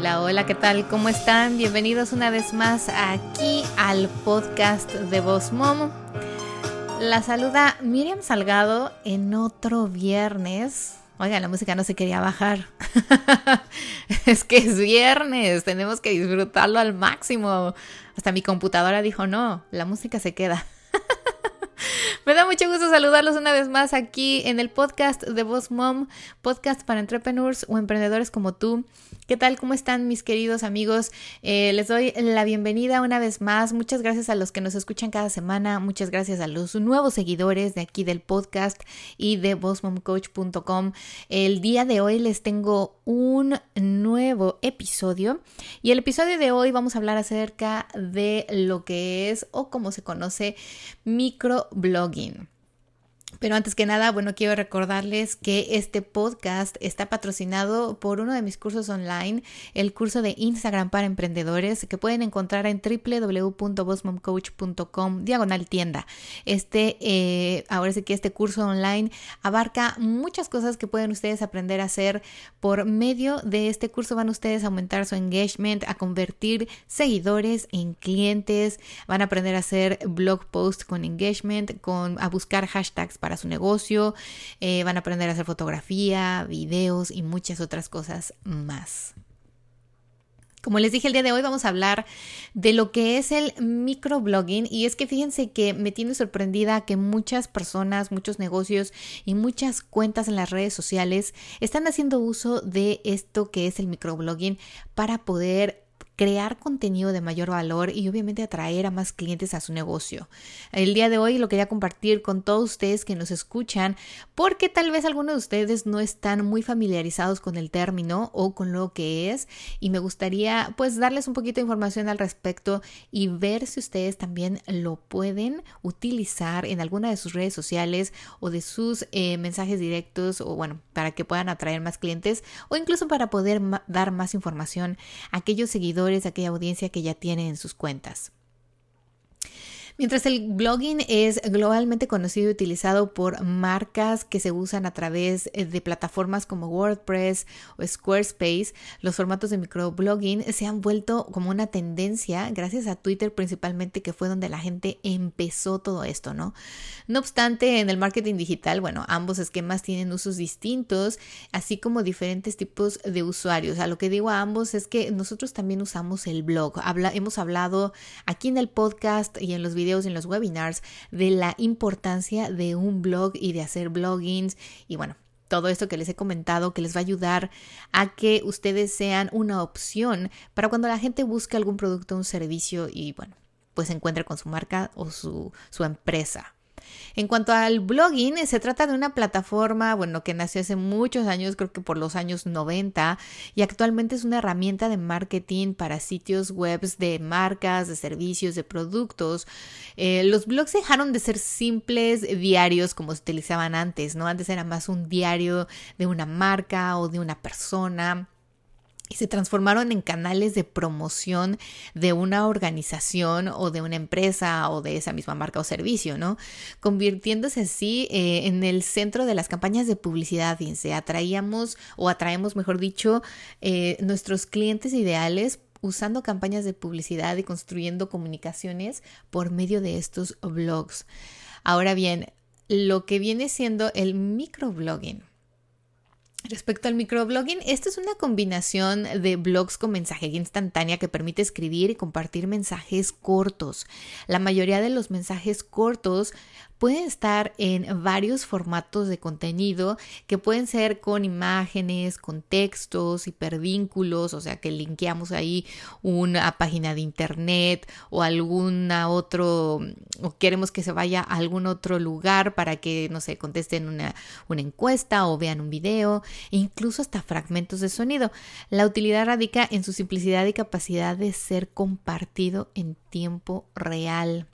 Hola, hola, ¿qué tal? ¿Cómo están? Bienvenidos una vez más aquí al podcast de Voz Mom. La saluda Miriam Salgado en otro viernes. Oiga, la música no se quería bajar. es que es viernes, tenemos que disfrutarlo al máximo. Hasta mi computadora dijo, no, la música se queda. Me da mucho gusto saludarlos una vez más aquí en el podcast de Voz Mom, podcast para entrepreneurs o emprendedores como tú. ¿Qué tal? ¿Cómo están mis queridos amigos? Eh, les doy la bienvenida una vez más. Muchas gracias a los que nos escuchan cada semana. Muchas gracias a los nuevos seguidores de aquí del podcast y de bossmomcoach.com. El día de hoy les tengo un nuevo episodio y el episodio de hoy vamos a hablar acerca de lo que es o cómo se conoce microblogging. Pero antes que nada, bueno, quiero recordarles que este podcast está patrocinado por uno de mis cursos online, el curso de Instagram para emprendedores, que pueden encontrar en www.bossmomcoach.com diagonal tienda. Este, eh, ahora sí que este curso online abarca muchas cosas que pueden ustedes aprender a hacer. Por medio de este curso van ustedes a aumentar su engagement, a convertir seguidores en clientes, van a aprender a hacer blog posts con engagement, con, a buscar hashtags para su negocio, eh, van a aprender a hacer fotografía, videos y muchas otras cosas más. Como les dije el día de hoy vamos a hablar de lo que es el microblogging y es que fíjense que me tiene sorprendida que muchas personas, muchos negocios y muchas cuentas en las redes sociales están haciendo uso de esto que es el microblogging para poder crear contenido de mayor valor y obviamente atraer a más clientes a su negocio. El día de hoy lo quería compartir con todos ustedes que nos escuchan porque tal vez algunos de ustedes no están muy familiarizados con el término o con lo que es y me gustaría pues darles un poquito de información al respecto y ver si ustedes también lo pueden utilizar en alguna de sus redes sociales o de sus eh, mensajes directos o bueno, para que puedan atraer más clientes o incluso para poder dar más información a aquellos seguidores de aquella audiencia que ya tiene en sus cuentas. Mientras el blogging es globalmente conocido y utilizado por marcas que se usan a través eh, de plataformas como WordPress o Squarespace, los formatos de microblogging se han vuelto como una tendencia gracias a Twitter principalmente que fue donde la gente empezó todo esto, ¿no? No obstante, en el marketing digital, bueno, ambos esquemas tienen usos distintos, así como diferentes tipos de usuarios. A lo que digo a ambos es que nosotros también usamos el blog. hemos hablado aquí en el podcast y en los videos en los webinars de la importancia de un blog y de hacer bloggings y bueno, todo esto que les he comentado que les va a ayudar a que ustedes sean una opción para cuando la gente busque algún producto o un servicio y bueno, pues se encuentre con su marca o su, su empresa. En cuanto al blogging, se trata de una plataforma, bueno, que nació hace muchos años, creo que por los años 90, y actualmente es una herramienta de marketing para sitios web de marcas, de servicios, de productos. Eh, los blogs dejaron de ser simples diarios como se utilizaban antes, ¿no? Antes era más un diario de una marca o de una persona y se transformaron en canales de promoción de una organización o de una empresa o de esa misma marca o servicio, ¿no? Convirtiéndose así eh, en el centro de las campañas de publicidad, fíjense, atraíamos o atraemos, mejor dicho, eh, nuestros clientes ideales usando campañas de publicidad y construyendo comunicaciones por medio de estos blogs. Ahora bien, lo que viene siendo el microblogging Respecto al microblogging, esta es una combinación de blogs con mensajería instantánea que permite escribir y compartir mensajes cortos. La mayoría de los mensajes cortos pueden estar en varios formatos de contenido que pueden ser con imágenes, con textos, hipervínculos, o sea que linkeamos ahí una página de internet o alguna otro, o queremos que se vaya a algún otro lugar para que, no sé, contesten una, una encuesta o vean un video, e incluso hasta fragmentos de sonido. La utilidad radica en su simplicidad y capacidad de ser compartido en tiempo real.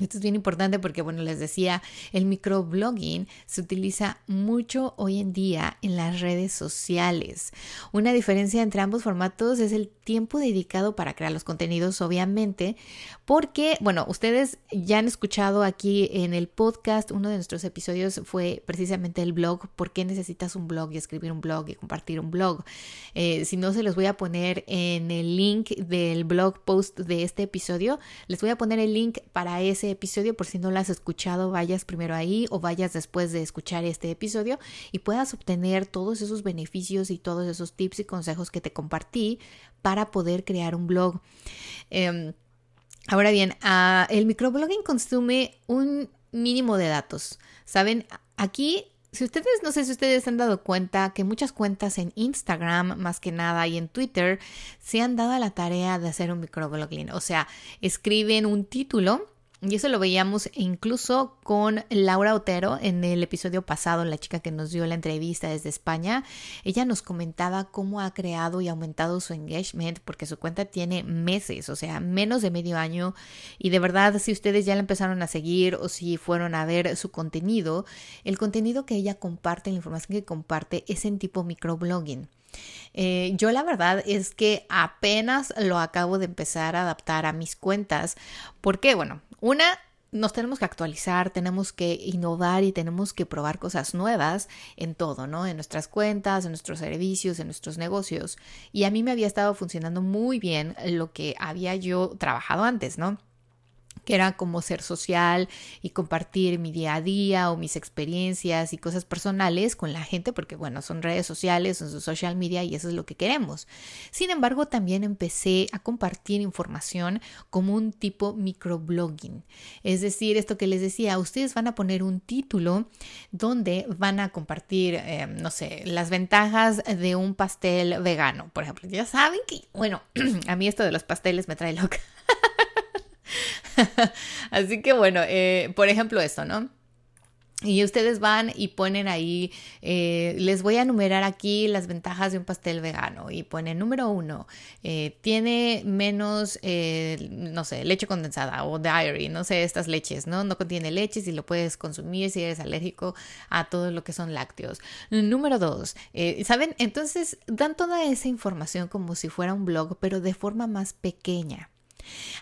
Esto es bien importante porque, bueno, les decía, el microblogging se utiliza mucho hoy en día en las redes sociales. Una diferencia entre ambos formatos es el tiempo dedicado para crear los contenidos, obviamente, porque, bueno, ustedes ya han escuchado aquí en el podcast, uno de nuestros episodios fue precisamente el blog, ¿por qué necesitas un blog y escribir un blog y compartir un blog? Eh, si no, se los voy a poner en el link del blog post de este episodio, les voy a poner el link para ese episodio, por si no lo has escuchado, vayas primero ahí o vayas después de escuchar este episodio y puedas obtener todos esos beneficios y todos esos tips y consejos que te compartí para poder crear un blog. Em, ahora bien, el microblogging consume un mínimo de datos. Saben, aquí si ustedes, no sé si ustedes se han dado cuenta que muchas cuentas en Instagram, más que nada, y en Twitter, se han dado a la tarea de hacer un microblogging. O sea, escriben un título y eso lo veíamos incluso con Laura Otero en el episodio pasado, la chica que nos dio la entrevista desde España. Ella nos comentaba cómo ha creado y aumentado su engagement porque su cuenta tiene meses, o sea, menos de medio año. Y de verdad, si ustedes ya la empezaron a seguir o si fueron a ver su contenido, el contenido que ella comparte, la información que comparte es en tipo microblogging. Eh, yo la verdad es que apenas lo acabo de empezar a adaptar a mis cuentas. porque Bueno, una, nos tenemos que actualizar, tenemos que innovar y tenemos que probar cosas nuevas en todo, ¿no? En nuestras cuentas, en nuestros servicios, en nuestros negocios. Y a mí me había estado funcionando muy bien lo que había yo trabajado antes, ¿no? Que era como ser social y compartir mi día a día o mis experiencias y cosas personales con la gente, porque bueno, son redes sociales, son social media y eso es lo que queremos. Sin embargo, también empecé a compartir información como un tipo microblogging. Es decir, esto que les decía, ustedes van a poner un título donde van a compartir, eh, no sé, las ventajas de un pastel vegano, por ejemplo. Ya saben que, bueno, a mí esto de los pasteles me trae loca. Así que bueno, eh, por ejemplo esto, ¿no? Y ustedes van y ponen ahí, eh, les voy a enumerar aquí las ventajas de un pastel vegano y ponen número uno, eh, tiene menos, no sé, leche condensada o dairy, no sé, estas leches, ¿no? No contiene leches y lo puedes consumir si eres alérgico a todo lo que son lácteos. Número dos, ¿saben? Entonces dan toda esa información como si fuera un blog, pero de forma más pequeña.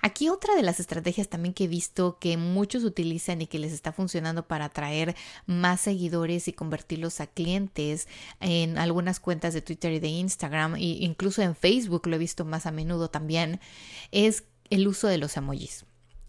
Aquí otra de las estrategias también que he visto que muchos utilizan y que les está funcionando para atraer más seguidores y convertirlos a clientes en algunas cuentas de Twitter y de Instagram e incluso en Facebook lo he visto más a menudo también es el uso de los emojis.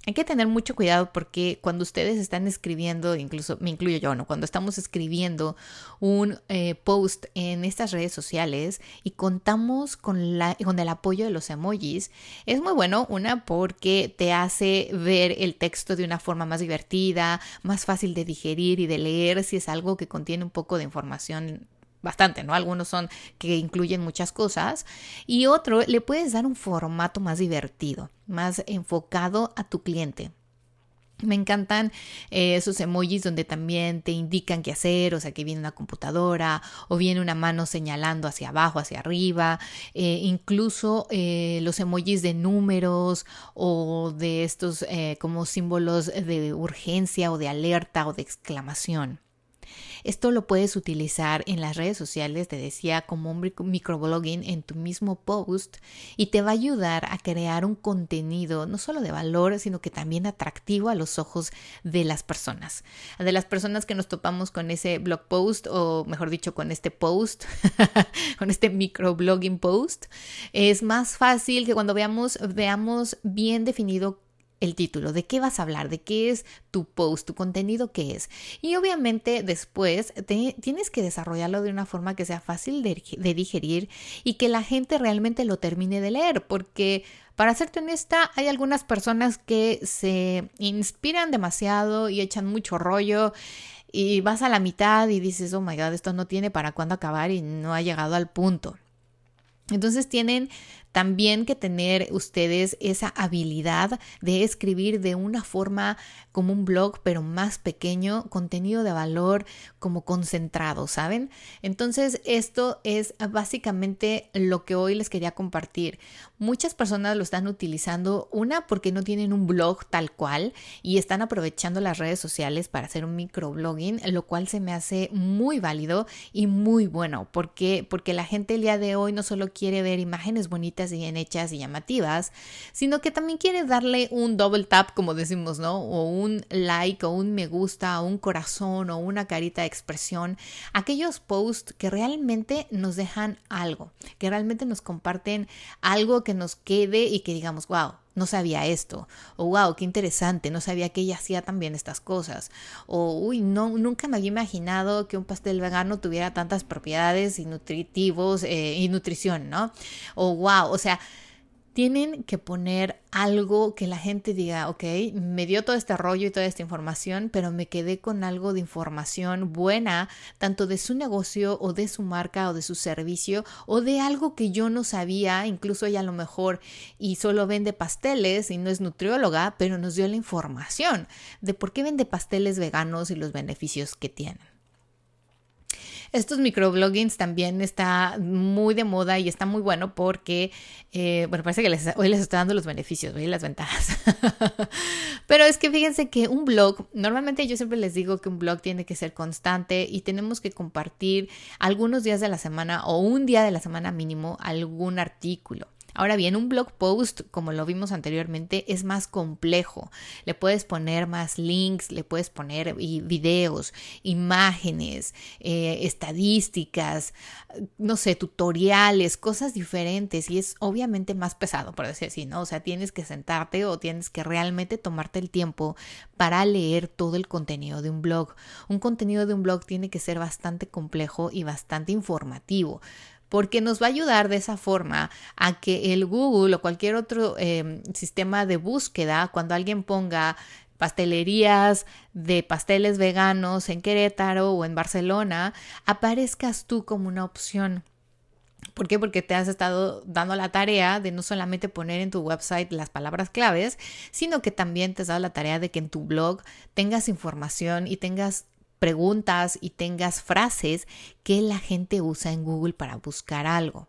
Hay que tener mucho cuidado porque cuando ustedes están escribiendo, incluso me incluyo yo, ¿no? Cuando estamos escribiendo un eh, post en estas redes sociales y contamos con, la, con el apoyo de los emojis, es muy bueno, una, porque te hace ver el texto de una forma más divertida, más fácil de digerir y de leer si es algo que contiene un poco de información bastante, ¿no? Algunos son que incluyen muchas cosas y otro le puedes dar un formato más divertido, más enfocado a tu cliente. Me encantan eh, esos emojis donde también te indican qué hacer, o sea, que viene una computadora o viene una mano señalando hacia abajo, hacia arriba, eh, incluso eh, los emojis de números o de estos como símbolos de urgencia o de alerta o de exclamación. Esto lo puedes utilizar en las redes sociales, te decía, como un microblogging en tu mismo post y te va a ayudar a crear un contenido no solo de valor, sino que también atractivo a los ojos de las personas. De las personas que nos topamos con ese blog post o mejor dicho con este post, con este microblogging post, es más fácil que cuando veamos, veamos bien definido el título, de qué vas a hablar, de qué es tu post, tu contenido, qué es. Y obviamente después tienes que desarrollarlo de una forma que sea fácil de, de digerir y que la gente realmente lo termine de leer, porque para serte honesta, hay algunas personas que se inspiran demasiado y echan mucho rollo y vas a la mitad y dices, oh my god, esto no tiene para cuándo acabar y no ha llegado al punto. Entonces tienen también que tener ustedes esa habilidad de escribir de una forma como un blog, pero más pequeño, contenido de valor como concentrado, ¿saben? Entonces, esto es básicamente lo que hoy les quería compartir. Muchas personas lo están utilizando, una porque no tienen un blog tal cual y están aprovechando las redes sociales para hacer un microblogging, lo cual se me hace muy válido y muy bueno, porque porque la gente el día de hoy no solo quiere ver imágenes bonitas y bien hechas y llamativas, sino que también quiere darle un double tap, como decimos, ¿no? O un like, o un me gusta, o un corazón, o una carita de expresión. Aquellos posts que realmente nos dejan algo, que realmente nos comparten algo que nos quede y que digamos, wow, no sabía esto, o wow, qué interesante, no sabía que ella hacía también estas cosas, o uy, no, nunca me había imaginado que un pastel vegano tuviera tantas propiedades y nutritivos eh, y nutrición, ¿no? O wow, o sea, tienen que poner algo que la gente diga, ok, me dio todo este rollo y toda esta información, pero me quedé con algo de información buena, tanto de su negocio o de su marca o de su servicio o de algo que yo no sabía, incluso ella a lo mejor y solo vende pasteles y no es nutrióloga, pero nos dio la información de por qué vende pasteles veganos y los beneficios que tienen. Estos microbloggings también está muy de moda y está muy bueno porque, eh, bueno, parece que les, hoy les estoy dando los beneficios, y las ventajas. Pero es que fíjense que un blog, normalmente yo siempre les digo que un blog tiene que ser constante y tenemos que compartir algunos días de la semana o un día de la semana mínimo algún artículo. Ahora bien, un blog post, como lo vimos anteriormente, es más complejo. Le puedes poner más links, le puedes poner videos, imágenes, eh, estadísticas, no sé, tutoriales, cosas diferentes y es obviamente más pesado, por decir así, ¿no? O sea, tienes que sentarte o tienes que realmente tomarte el tiempo para leer todo el contenido de un blog. Un contenido de un blog tiene que ser bastante complejo y bastante informativo porque nos va a ayudar de esa forma a que el Google o cualquier otro em, sistema de búsqueda, cuando alguien ponga pastelerías de pasteles veganos en Querétaro o en Barcelona, aparezcas tú como una opción. ¿Por qué? Porque te has estado dando la tarea de no solamente poner en tu website las palabras claves, sino que también te has dado la tarea de que en tu blog tengas información y tengas preguntas y tengas frases que la gente usa en Google para buscar algo.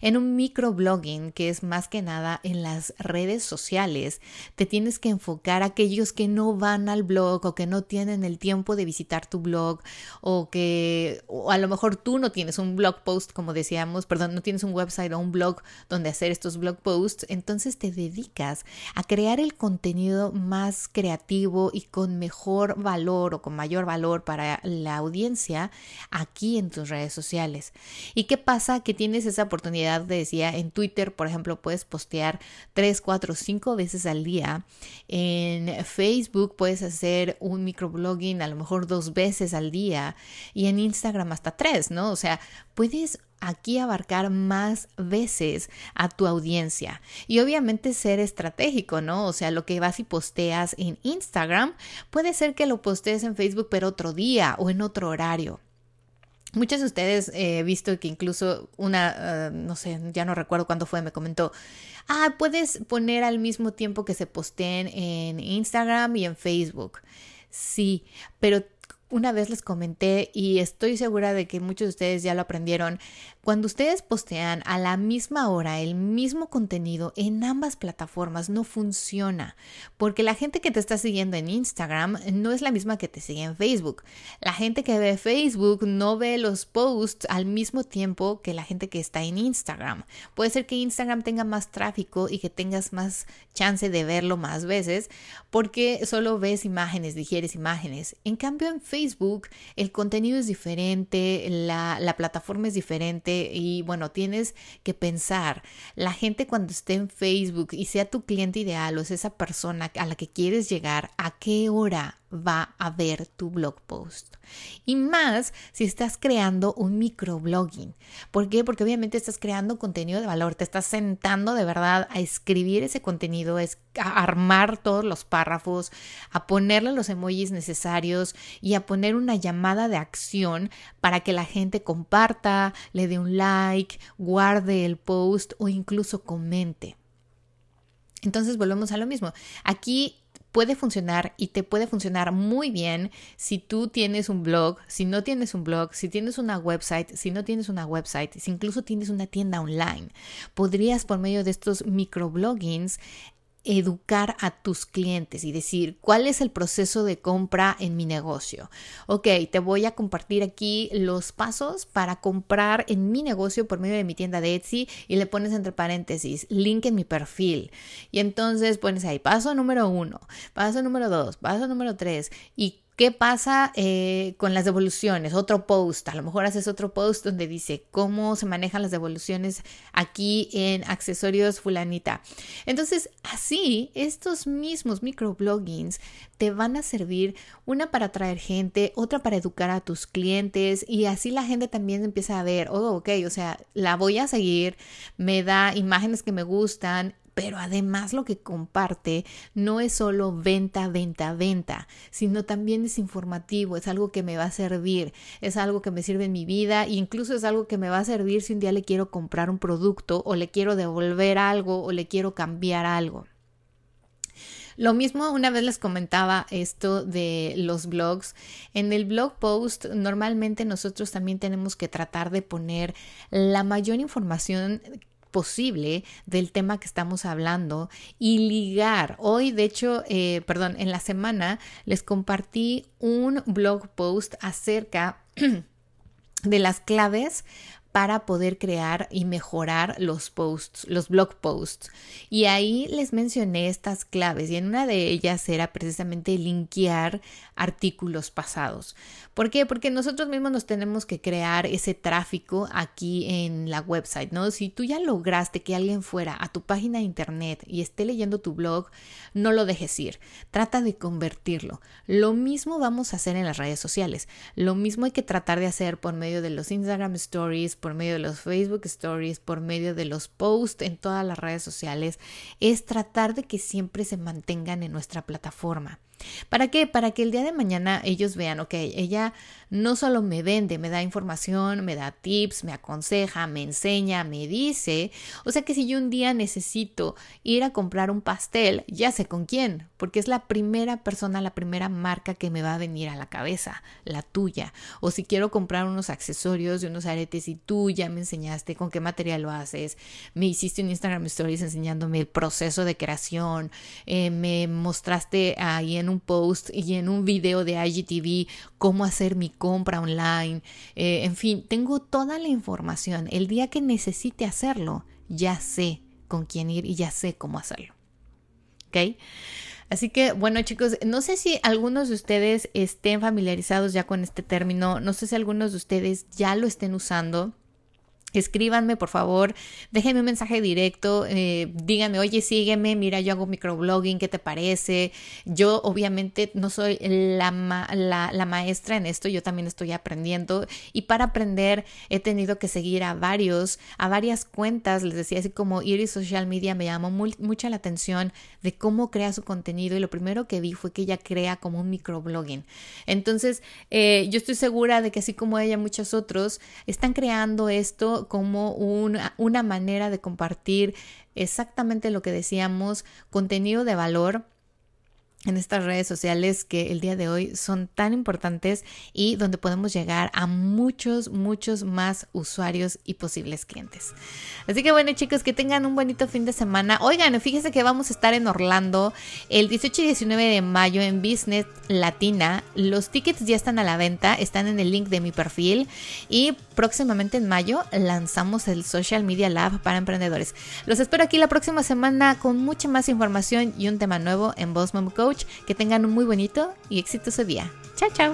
En un microblogging, que es más que nada en las redes sociales, te tienes que enfocar a aquellos que no van al blog o que no tienen el tiempo de visitar tu blog o que o a lo mejor tú no tienes un blog post, como decíamos, perdón, no tienes un website o un blog donde hacer estos blog posts, entonces te dedicas a crear el contenido más creativo y con mejor valor o con mayor valor para la audiencia aquí en tus redes sociales. ¿Y qué pasa? Que tienes esa oportunidad oportunidad decía en Twitter, por ejemplo, puedes postear 3, 4, 5 veces al día. En Facebook puedes hacer un microblogging a lo mejor dos veces al día y en Instagram hasta tres, ¿no? O sea, puedes aquí abarcar más veces a tu audiencia y obviamente ser estratégico, ¿no? O sea, lo que vas y posteas en Instagram puede ser que lo postees en Facebook pero otro día o en otro horario. Muchos de ustedes he visto que incluso una, ah, no sé, ya no recuerdo cuándo fue, me comentó, ah, puedes poner al mismo tiempo que se posteen en Instagram y en Facebook. Sí, pero una vez les comenté y estoy segura de que muchos de ustedes ya lo aprendieron, cuando ustedes postean a la misma hora el mismo contenido en ambas plataformas no funciona, porque la gente que te está siguiendo en Instagram no es la misma que te sigue en Facebook. La gente que ve Facebook no ve los posts al mismo tiempo que la gente que está en Instagram. Puede ser que Instagram tenga más tráfico y que tengas más chance de verlo más veces porque solo ves imágenes, digieres imágenes. En cambio en Facebook el contenido es diferente, la, la, plataforma es diferente y bueno, tienes que pensar, la gente cuando esté en Facebook y sea tu cliente ideal o es esa persona a la que quieres llegar, ¿a qué hora va a ver tu blog post. Y más si estás creando un microblogging. ¿Por qué? Porque obviamente estás creando contenido de valor, te estás sentando de verdad a escribir ese contenido, a armar todos los párrafos, a ponerle los emojis necesarios y a poner una llamada de acción para que la gente comparta, le dé un like, guarde el post o incluso comente. Entonces volvemos a lo mismo. Aquí puede funcionar y te puede funcionar muy bien si tú tienes un blog, si no tienes un blog, si tienes una website, si no tienes una website, si incluso tienes una tienda online. Podrías por medio de estos microbloggings educar a tus clientes y decir cuál es el proceso de compra en mi negocio. Ok, te voy a compartir aquí los pasos para comprar en mi negocio por medio de mi tienda de Etsy y le pones entre paréntesis link en mi perfil. Y entonces pones ahí paso número uno, paso número dos, paso número tres y ¿Qué pasa eh, con las devoluciones? Otro post, a lo mejor haces otro post donde dice cómo se manejan las devoluciones aquí en accesorios fulanita. Entonces, así, estos mismos microbloggings te van a servir una para atraer gente, otra para educar a tus clientes y así la gente también empieza a ver, oh, ok, o sea, la voy a seguir, me da imágenes que me gustan pero además lo que comparte no es solo venta, venta, venta, sino también es informativo, es algo que me va a servir, es algo que me sirve en mi vida incluso es algo que me va a servir si un día le quiero comprar un producto o le quiero devolver algo o le quiero cambiar algo. Lo mismo, una vez les comentaba esto de los blogs. En el blog post, normalmente nosotros también tenemos que tratar de poner la mayor información posible del tema que estamos hablando y ligar. Hoy, de hecho, eh, perdón, en la semana les compartí un blog post acerca de las claves para poder crear y mejorar los posts, los blog posts. Y ahí les mencioné estas claves y en una de ellas era precisamente linkear artículos pasados. ¿Por qué? Porque nosotros mismos nos tenemos que crear ese tráfico aquí en la website, ¿no? Si tú ya lograste que alguien fuera a tu página de internet y esté leyendo tu blog, no lo dejes ir. Trata de convertirlo. Lo mismo vamos a hacer en las redes sociales. Lo mismo hay que tratar de hacer por medio de los Instagram Stories, por medio de los Facebook Stories, por medio de los posts en todas las redes sociales. Es tratar de que siempre se mantengan en nuestra plataforma. ¿Para qué? Para que el día de mañana ellos vean, ok, ella no solo me vende, me da información, me da tips, me aconseja, me enseña, me dice. O sea que si yo un día necesito ir a comprar un pastel, ya sé con quién, porque es la primera persona, la primera marca que me va a venir a la cabeza, la tuya. O si quiero comprar unos accesorios y unos aretes y tú ya me enseñaste con qué material lo haces, me hiciste un Instagram Stories enseñándome el proceso de creación, eh, me mostraste ahí en un post y en un video de IGTV cómo hacer mi compra online. Eh, en fin, tengo toda la información. El día que necesite hacerlo, ya sé con quién ir y ya sé cómo hacerlo. ¿Ok? Así que, bueno, chicos, no sé si algunos de ustedes estén familiarizados ya con este término, no sé si algunos de ustedes ya lo estén usando. Escríbanme, por favor, déjenme un mensaje directo, eh, díganme, oye, sígueme, mira, yo hago microblogging, ¿qué te parece? Yo obviamente no soy la, la, maestra en esto, yo también estoy aprendiendo y para aprender he tenido que seguir a varios, a varias cuentas, les decía, así como Iris Social Media me llamó mucha la atención de cómo crea su contenido y lo primero que vi fue que ella crea como un microblogging. Entonces, eh, yo estoy segura de que así como ella, muchos otros están creando esto como una, una manera de compartir exactamente lo que decíamos, contenido de valor en estas redes sociales que el día de hoy son tan importantes y donde podemos llegar a muchos, muchos más usuarios y posibles clientes. Así que bueno chicos, que tengan un bonito fin de semana. Oigan, fíjense que vamos a estar en Orlando el 18 y 19 de mayo en Business Latina. Los tickets ya están a la venta, están en el link de mi perfil y próximamente en mayo lanzamos el Social Media Lab para emprendedores. Los espero aquí la próxima semana con mucha más información y un tema nuevo en Boss Mom que tengan un muy bonito y exitoso día. Chao, chao.